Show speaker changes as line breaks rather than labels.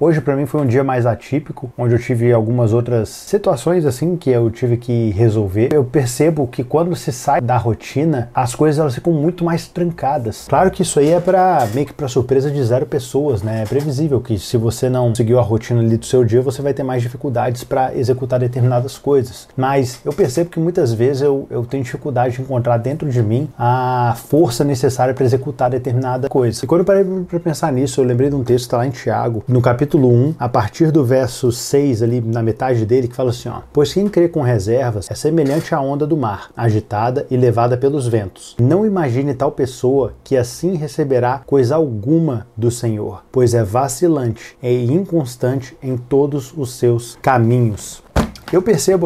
Hoje para mim foi um dia mais atípico, onde eu tive algumas outras situações assim que eu tive que resolver. Eu percebo que quando se sai da rotina, as coisas elas ficam muito mais trancadas. Claro que isso aí é para meio que para surpresa de zero pessoas, né? É previsível que se você não seguiu a rotina ali do seu dia, você vai ter mais dificuldades para executar determinadas coisas. Mas eu percebo que muitas vezes eu, eu tenho dificuldade de encontrar dentro de mim a força necessária para executar determinada coisa. E quando eu parei para pensar nisso, eu lembrei de um texto que tá lá em Tiago, no capítulo capítulo 1, a partir do verso 6, ali na metade dele, que fala assim: ó, Pois quem crê com reservas é semelhante à onda do mar, agitada e levada pelos ventos. Não imagine tal pessoa que assim receberá coisa alguma do Senhor, pois é vacilante e inconstante em todos os seus caminhos. Eu percebo